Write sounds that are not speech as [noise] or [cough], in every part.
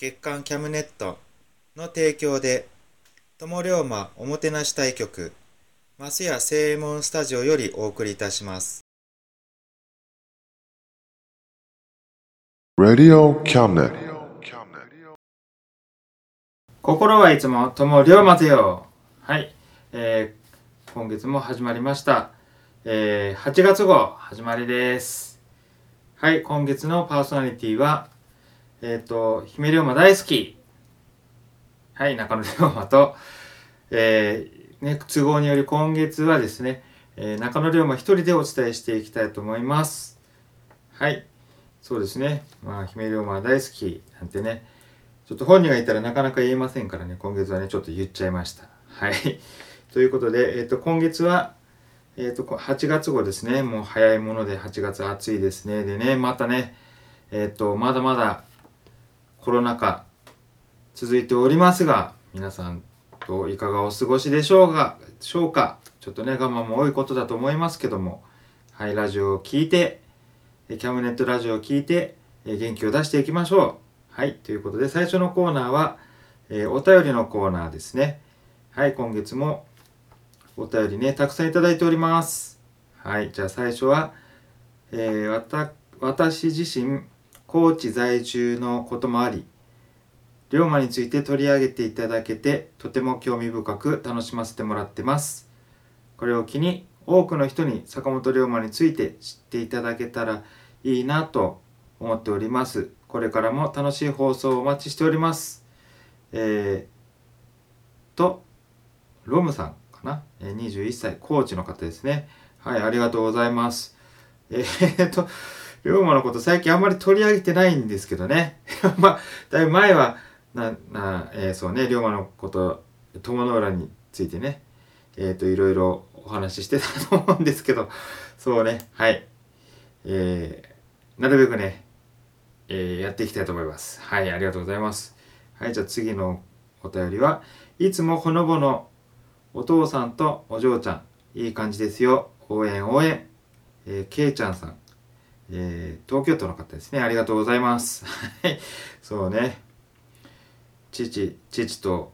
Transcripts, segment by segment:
月刊キャムネットの提供で友龍馬おもてなし対局マスヤ正右衛門スタジオよりお送りいたします。Radio Cabinet. 心はいつも友龍馬ぜよはい、えー、今月も始まりました、えー、8月号始まりです。はい。今月のパーソナリティはえっ、と姫龍馬大好きはい中野龍馬とえー、ね都合により今月はですね、えー中野龍馬一人でお伝えしていきたいと思いますはいそうですねまあ姫龍馬大好きなんてねちょっと本人がいたらなかなか言えませんからね、今月はね、ちょっと言っちゃいました。はい。ということで、えっ、と、今月は、えっ、と、8月号ですね。もう早いもので8月暑いですね。でね、またね、えっ、と、まだまだコロナ禍続いておりますが、皆さんといかがお過ごしでしょうか、しょうか？ちょっとね、我慢も多いことだと思いますけども、はい、ラジオを聞いて、キャムネットラジオを聞いて、元気を出していきましょう。はい、ということで最初のコーナーは、えーお便りのコーナーですね。はい、今月もお便りね、たくさんいただいております。はい、じゃあ最初は、えー私自身、高知在住のこともあり、龍馬について取り上げていただけて、とても興味深く楽しませてもらってます。これを機に、多くの人に坂本龍馬について知っていただけたらいいなと思っております。これからも楽しい放送をお待ちしております。えー、と、ロムさんかな、?21 歳、高知の方ですね。はい、ありがとうございます。えー、と、龍馬のこと最近あんまり取り上げてないんですけどね。[laughs] まあ、だいぶ前は、な、な、えーそうね、龍馬のこと、友の浦についてね、えっ、と、いろいろお話ししてたと思うんですけど、[laughs] そうね、はい。えー、なるべくね、えーやっていきたいと思います。はい、ありがとうございます。はい、じゃあ次のお便りは、いつもほのぼのお父さんとお嬢ちゃん、いい感じですよ。応援応援。えー、けいちゃんさん、えー東京都の方ですね。ありがとうございます。はい、そうね。父、父と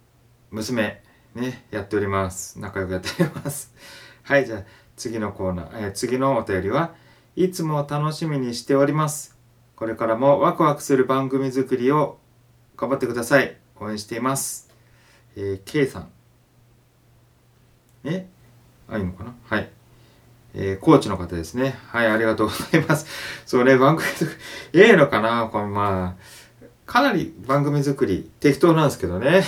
娘、ね、やっております。仲良くやっております。はい、じゃあ次のコーナー、えー次のお便りは、いつも楽しみにしております。これからもワクワクする番組作りを頑張ってください。応援しています。えー、K さん。え？あ、いいのかな？はい。えー、コーチの方ですね。はい、ありがとうございます。[laughs] そうね、番組作り、ええのかな？これまあ、かなり番組作り適当なんですけどね。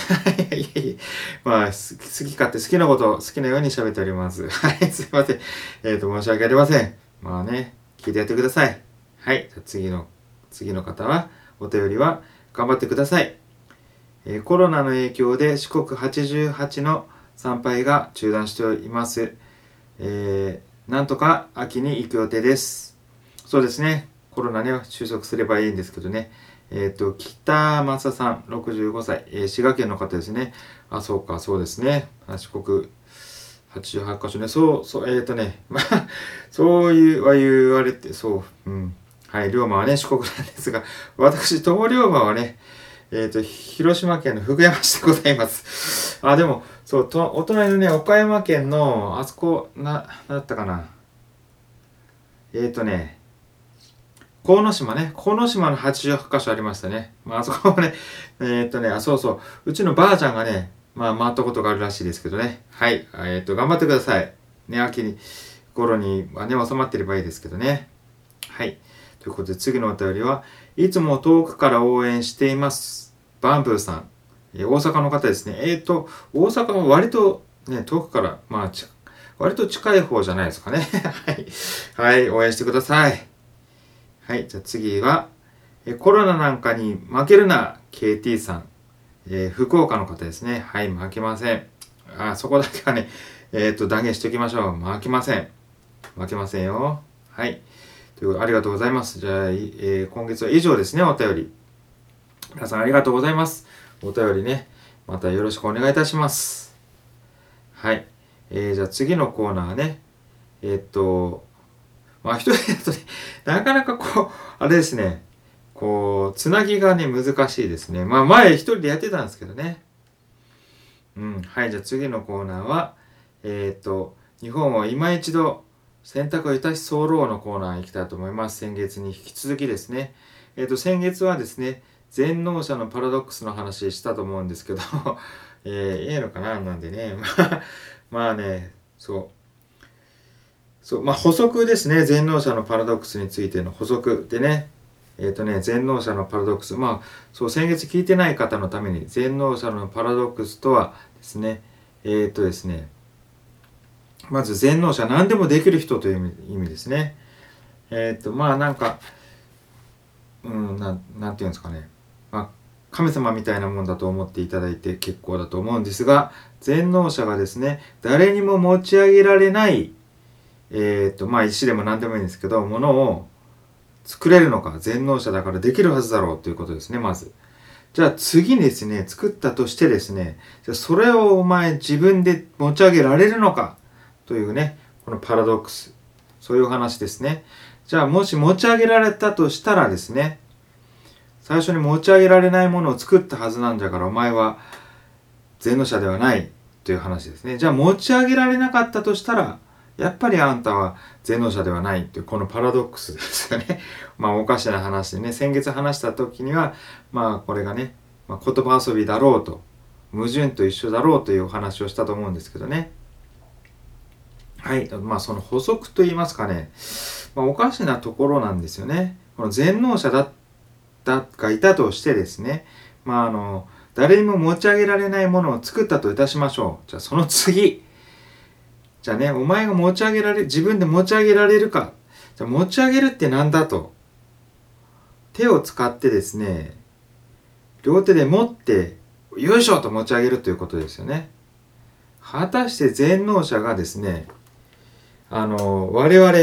いやいやいまあ、好き勝手好きなこと好きなように喋っております。はい、すいません。えっ、と、申し訳ありません。まあね、聞いてやってください。はい、じゃ次の、次の方は、お便りは頑張ってください。えーコロナの影響で四国88の参拝が中断しております。えーなんとか秋に行く予定です。そうですね。コロナには収束すればいいんですけどね。えっ、と、北正さん、65歳、えー滋賀県の方ですね。あ、そうか、そうですね。四国88箇所ね。そう、そう、えっ、とね、まあ、そういうは言われて、そう、うん。はい、龍馬はね、四国なんですが、私、友龍馬はね、えっ、と、広島県の福山市でございます。あ、でも、そう、とお隣のね、岡山県の、あそこ、な、なんだったかな。えっ、ー、とね、鴻島ね、鴻島の88箇所ありましたね。まあ、あそこもね、[laughs] えっ、とね、あ、そうそう、うちのばあちゃんがね、まあ、回ったことがあるらしいですけどね。はい、えっ、と、頑張ってください。ね、秋に、頃にはね、収まってればいいですけどね。はい。ということで、次のお便りは、いつも遠くから応援しています。バンブーさん。え大阪の方ですね。えっ、と、大阪は割とね、遠くから、まあ、割と近い方じゃないですかね。[laughs] はい。はい、応援してください。はい、じゃあ次は、えコロナなんかに負けるな、KT さん。えー福岡の方ですね。はい、負けません。あ、そこだけはね、えっ、と、断言しておきましょう。負けません。負けませんよ。はい。という、ありがとうございます。じゃあ、えー今月は以上ですね、お便り。皆さんありがとうございます。お便りね、またよろしくお願いいたします。はい。えー、じゃあ次のコーナーね。えーっと、まあ一人 [laughs] だとね、なかなかこう、あれですね、こう、つなぎがね、難しいですね。まあ前一人でやってたんですけどね。うん。はい、じゃあ次のコーナーは、えーっと、日本を今一度選択をいたし候のコーナーに行きたいと思います。先月に引き続きですね。えーっと、先月はですね、全能者のパラドックスの話したと思うんですけど、[laughs] えー、ええのかななんでね、まあ、まあね、そう。そう、まあ補足ですね。全能者のパラドックスについての補足でね。えっ、とね、全能者のパラドックス。まあ、そう、先月聞いてない方のために、全能者のパラドックスとはですね、えっ、とですね、まず全能者、何でもできる人という意味意味ですね。えっ、と、まあなんか、うん、なん、なんていうんですかね。まあ、神様みたいなもんだと思っていただいて結構だと思うんですが、全能者がですね、誰にも持ち上げられない、えっ、と、まあ石でも何でもいいんですけど、ものを作れるのか、全能者だからできるはずだろうということですね、まず。じゃあ次にですね、作ったとしてですね、じゃそれをお前自分で持ち上げられるのかというね、このパラドックス。そういう話ですね。じゃあもし持ち上げられたとしたらですね、最初に持ち上げられないものを作ったはずなんだからお前は全能者ではないという話ですね。じゃあ持ち上げられなかったとしたら、やっぱりあんたは全能者ではないというこのパラドックスですよね。[laughs] まあおかしな話でね、先月話した時には、まあこれがね、まあ、言葉遊びだろうと、矛盾と一緒だろうというお話をしたと思うんですけどね。はい。まあその補足と言いますかね、まあ、おかしなところなんですよね。この全能者だったがいたとしてですね、まああの、誰にも持ち上げられないものを作ったといたしましょう。じゃあその次。じゃあね、お前が持ち上げられ、自分で持ち上げられるか。じゃあ持ち上げるってなんだと。手を使ってですね、両手で持って、よいしょと持ち上げるということですよね。果たして全能者がですね、あの、我々、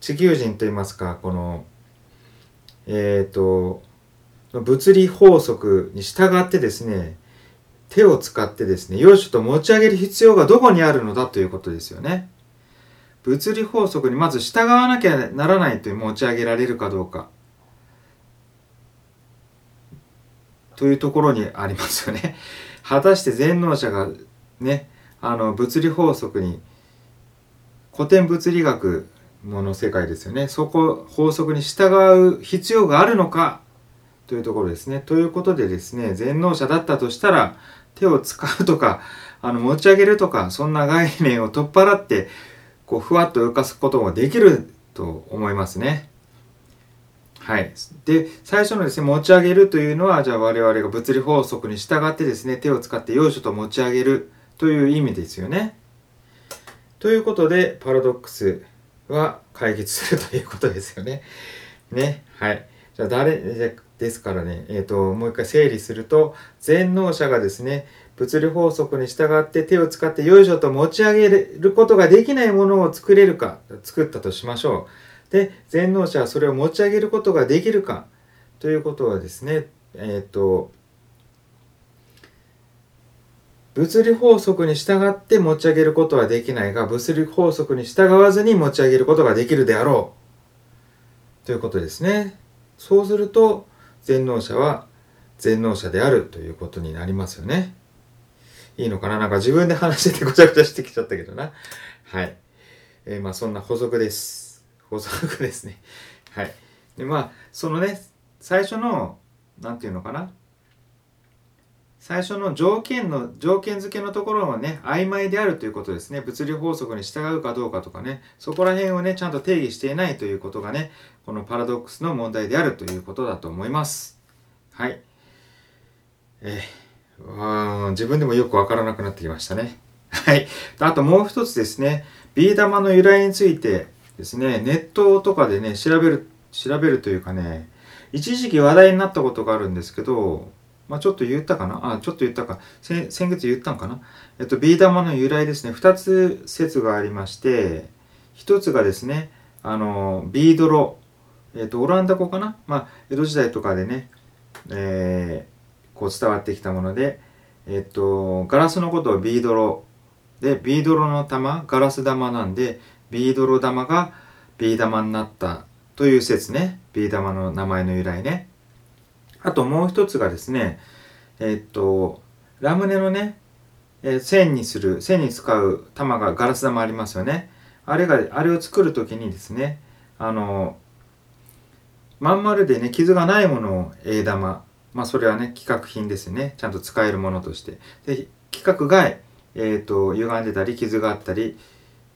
地球人といいますか、この、えっ、と、物理法則に従ってですね、手を使ってですね、よいしょと持ち上げる必要がどこにあるのだということですよね。物理法則にまず従わなきゃならないという持ち上げられるかどうか。というところにありますよね。果たして全能者がね、あの物理法則に古典物理学もの世界ですよね。そこ法則に従う必要があるのか？というところですね。ということでですね、全能者だったとしたら手を使うとか、あの持ち上げるとか、そんな概念を取っ払って、こうふわっと浮かすことができると思いますね。はい。で、最初のですね、持ち上げるというのは、じゃあ我々が物理法則に従ってですね、手を使ってよいしょと持ち上げるという意味ですよね。ということで、パラドックスは解決するということですよね。[laughs] ね。はい。じゃあ誰、ですからね、えっ、と、もう一回整理すると、全能者がですね、物理法則に従って手を使ってよいしょと持ち上げることができないものを作れるか、作ったとしましょう。で全能者はそれを持ち上げることができるかということはですねえっ、と物理法則に従って持ち上げることはできないが物理法則に従わずに持ち上げることができるであろう。ということですね。そうすると全能者は全能者であるということになりますよね。いいのかな？なんか自分で話しててごちゃごちゃしてきちゃったけどな。はい。えー、まあそんな補足です。補足ですね。はい。でまあそのね最初の何て言うのかな？最初の条件の条件付けのところはね曖昧であるということですね。物理法則に従うかどうかとかね。そこら辺をねちゃんと定義していないということがねこのパラドックスの問題であるということだと思います。はい。えー、自分でもよくわからなくなってきましたね。はい。あともう一つですね。ビー玉の由来についてですねネットとかでね調べる調べるというかね一時期話題になったことがあるんですけどまあ、ちょっと言ったかな？あ、ちょっと言ったか。先月言ったんかな？えっと、ビー玉の由来ですね。二つ説がありまして、一つがですね、あの、ビードロ。えっと、オランダ語かな？まあ、江戸時代とかでね、えー、こう伝わってきたもので、えっと、ガラスのことをビードロ。で、ビードロの玉、ガラス玉なんで、ビードロ玉がビー玉になったという説ね。ビー玉の名前の由来ね。あともう一つがですね、え、っと、ラムネのね、えー、線にする、線に使う玉がガラス玉ありますよね。あれが、あれを作る時にですね、あの、まん丸でね、傷がないものを A 玉、まあそれはね、規格品ですね。ちゃんと使えるものとして。で、規格外、えっ、と、歪んでたり、傷があったり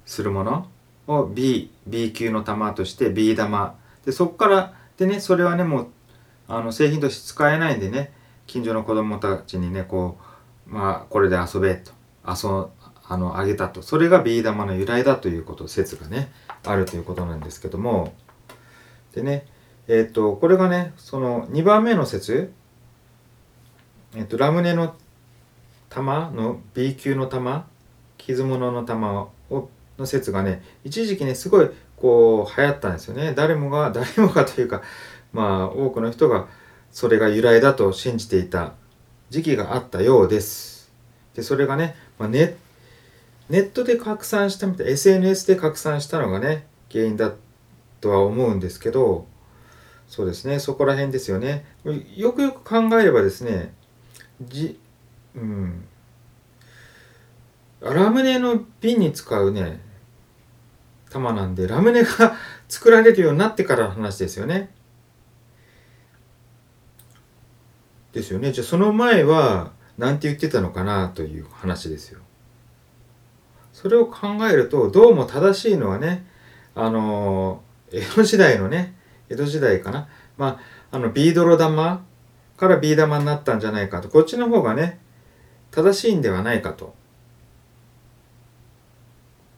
するものを B、B 級の玉として B 玉。で、そこから、でね、それはね、もうあの製品として使えないんでね近所の子供たちにねこうまあこれで遊べと遊あのあげたと。それがビー玉の由来だということ説がねあるということなんですけども。でねえっ、とこれがねその2番目の説えっ、とラムネの玉の B 級の玉傷物の玉をの説がね一時期ねすごいこう流行ったんですよね。誰もが誰もがというかまあ多くの人がそれが由来だと信じていた時期があったようです。でそれがね、まあ、ネネットで拡散したみたい SNS で拡散したのがね原因だとは思うんですけどそうですねそこら辺ですよね。よくよく考えればですねじうん。ラムネの瓶に使うね玉なんでラムネが [laughs] 作られるようになってからの話ですよね。ですよね。じゃあその前は何て言ってたのかなという話ですよ。それを考えるとどうも正しいのはねあの江戸時代のね江戸時代かな。まああのビードロ玉からビー玉になったんじゃないかと。こっちの方がね正しいんではないかと。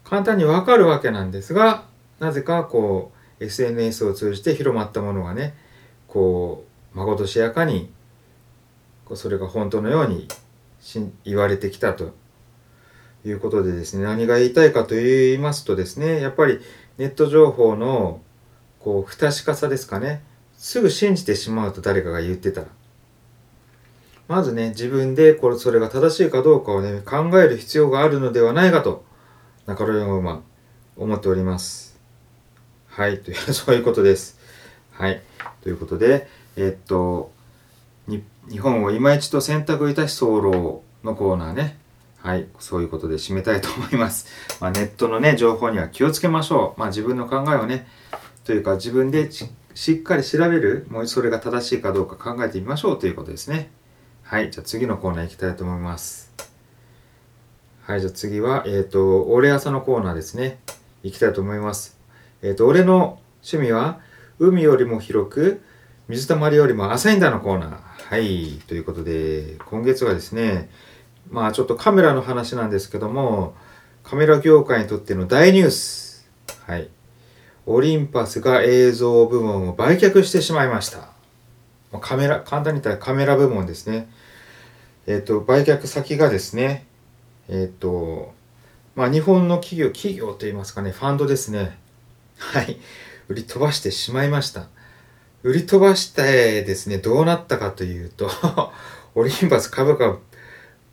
簡単にわかるわけなんですがなぜかこう SNS を通じて広まったものがねこうまことしやかにそれが本当のように言われてきたということでですね何が言いたいかと言いますとですねやっぱりネット情報のこう不確かさですかね。すぐ信じてしまうと誰かが言ってたら。まずね自分でこれそれが正しいかどうかをね考える必要があるのではないかと中野山は思っております。はいというそういうことです。はいということでえ、っと日本を今一度選択いたし候のコーナーね。はい、そういうことで締めたいと思います。[laughs] まあ、ネットのね、情報には気をつけましょう。まあ、自分の考えをね、というか自分でしっかり調べる、もうそれが正しいかどうか考えてみましょうということですね。はい、じゃあ次のコーナー行きたいと思います。はい、じゃあ次は、えっ、ー、と、俺朝のコーナーですね。行きたいと思います。えっ、ー、と、俺の趣味は、海よりも広く、水たまりよりも浅いんだのコーナー。はい。ということで、今月はですね、まあちょっとカメラの話なんですけども、カメラ業界にとっての大ニュース。はい。オリンパスが映像部門を売却してしまいました。カメラ、簡単に言ったらカメラ部門ですね。えっ、と、売却先がですね、えっ、と、まあ日本の企業、企業といいますかね、ファンドですね。はい。売り飛ばしてしまいました売り飛ばしてですねどうなったかというと [laughs] オリンパス株価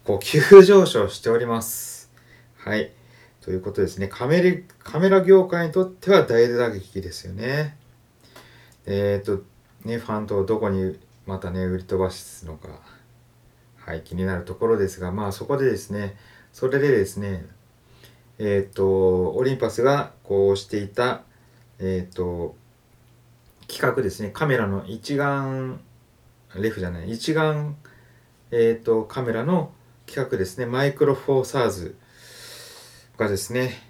こう急上昇しております。はい。ということですね。カメラカメラ業界にとっては大打撃ですよね。えっ、ー、とねファントをどこにまたね売り飛ばすのか。はい。気になるところですがまあそこでですねそれでですねえっ、ー、とオリンパスがこうしていたえっ、ー、と企画ですね。カメラの一眼レフじゃない。一眼え、ー、とカメラの企画ですね。マイクロフォーサーズがですね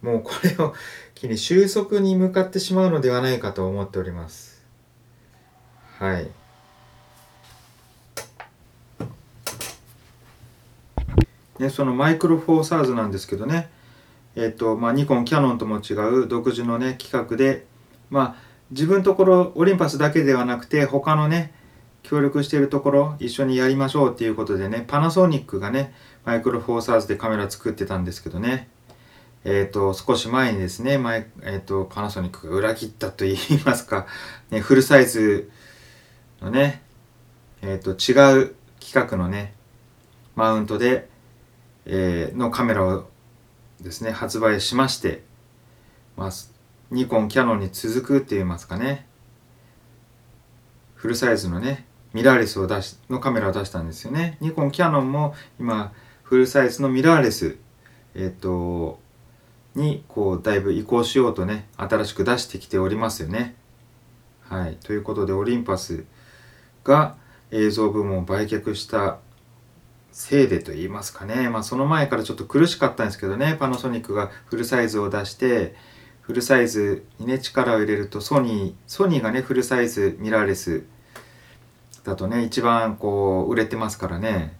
もうこれを [laughs] 機に収束に向かってしまうのではないかと思っております。はい。ね、そのマイクロフォーサーズなんですけどね。えっ、ー、とまあニコンキャノンとも違う独自のね企画でまあ自分のところオリンパスだけではなくて他のね協力しているところ一緒にやりましょうっていうことでねパナソニックがねマイクロフォーサーズでカメラ作ってたんですけどね。えっ、ー、と少し前にですねマイ、えーと、パナソニックが裏切ったと言いますか、ね、フルサイズのねえっ、ー、と違う規格のねマウントで、えー、のカメラをですね発売しまして、まあ、ニコンキャノンに続くって言いますかね。フルサイズのねミラーレスを出しのカメラを出したんですよね。ニコンキャノンも今フルサイズのミラーレスえっ、とにこうだいぶ移行しようとね新しく出してきておりますよね。はい。ということでオリンパスが映像部門を売却したせいでと言いますかね。まあその前からちょっと苦しかったんですけどね。パナソニックがフルサイズを出してフルサイズにね力を入れるとソニーソニーがねフルサイズミラーレスだとね一番こう売れてますからね。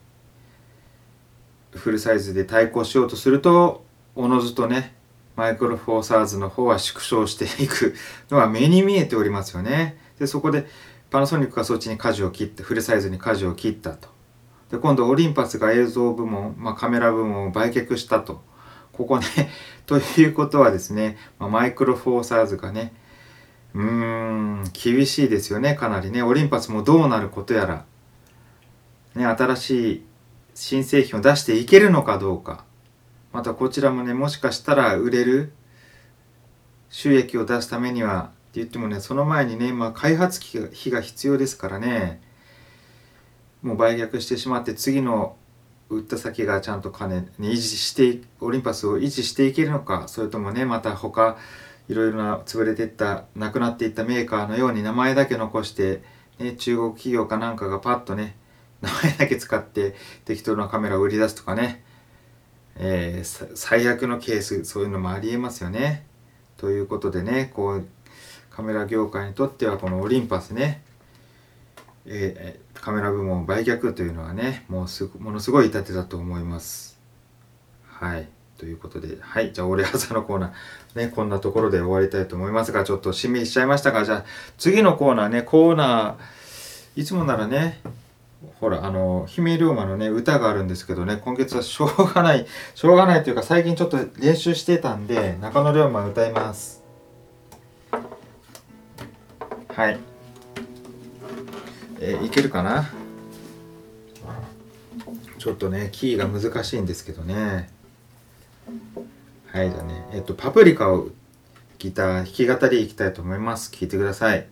フルサイズで対抗しようとするとおのずとねマイクロフォーサーズの方は縮小していく [laughs] のは目に見えておりますよね。でそこでパナソニックがそっちに舵を切ってフルサイズに舵を切ったと。で今度オリンパスが映像部門、まあ、カメラ部門を売却したと。ここね [laughs] ということはですね、まあ、マイクロフォーサーズがねうーん厳しいですよねかなりね。オリンパスもどうなることやら、ね、新しい新製品を出していけるのかどうか。またこちらもねもしかしたら売れる収益を出すためにはって言ってもねその前にね、まあ、開発費が必要ですからね。もう売却してしまって次の売った先がちゃんと金に維持してオリンパスを維持していけるのかそれともねまた他いろいろな潰れていったなくなっていったメーカーのように名前だけ残して、ね、中国企業かなんかがパッとね名前だけ使って適当なカメラを売り出すとかね、えー、最悪のケースそういうのもありえますよね。ということでねこうカメラ業界にとってはこのオリンパスねえー、カメラ部門売却というのはねもうすものすごい痛手だと思います。はい。ということではい。じゃあ俺朝のコーナーねこんなところで終わりたいと思いますがちょっとしんみりしちゃいましたがじゃあ次のコーナーねコーナーいつもならねほらあの姫龍馬のね歌があるんですけどね今月はしょうがないしょうがないというか最近ちょっと練習してたんで中野龍馬歌います。はい。えー、いけるかな？ちょっとねキーが難しいんですけどね。はいじゃあねえっ、とパプリカをギター弾き語りいきたいと思います。聴いてください。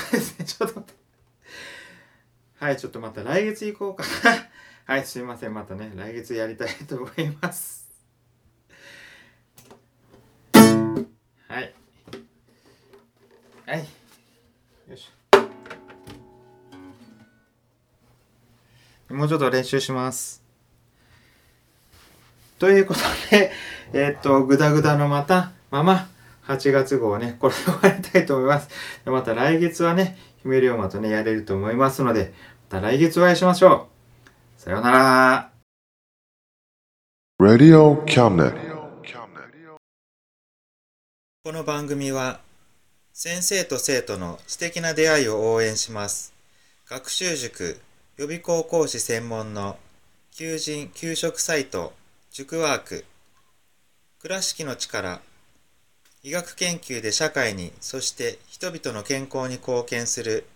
もうですねちょっと待って。はいちょっとまた来月行こうかな。はいすいません。またね来月やりたいと思います。はい。はい。よいし。ょもうちょっと練習します。ということで、えーっと、ぐだぐだのまた、まま、8月号ね、これで終わりたいと思います。でまた来月はね、姫龍馬とね、やれると思いますので、また来月お会いしましょう。さようなら。Radio Cabinet. この番組は先生と生徒の素敵な出会いを応援します学習塾予備校講師専門の求人・給食サイト塾ワーク倉敷の力医学研究で社会にそして人々の健康に貢献する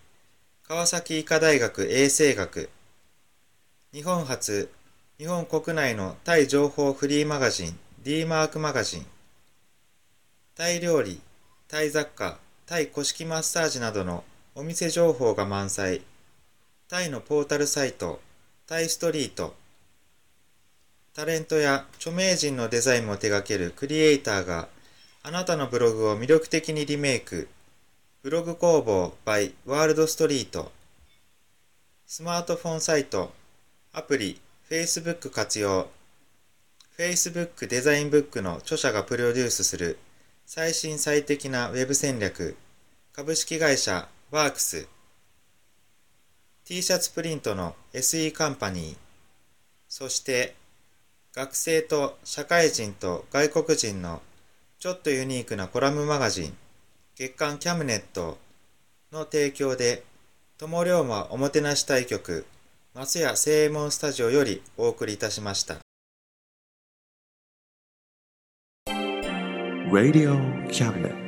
川崎医科大学衛生学日本初日本国内のタイ情報フリーマガジン D マークマガジンタイ料理、タイ雑貨、タイ古式マッサージなどのお店情報が満載。タイのポータルサイト、タイストリート。タレントや著名人のデザインも手掛けるクリエイターがあなたのブログを魅力的にリメイク。ブログ工房 by ワールドストリート。スマートフォンサイト、アプリ、Facebook 活用。Facebook デザインブックの著者がプロデュースする最新最適なウェブ戦略株式会社ワークス t シャツプリントの SE カンパニーそして学生と社会人と外国人のちょっとユニークなコラムマガジン月刊キャムネットの提供で友龍馬おもてなし対局松屋正右衛門スタジオよりお送りいたしました Radio Cabinet.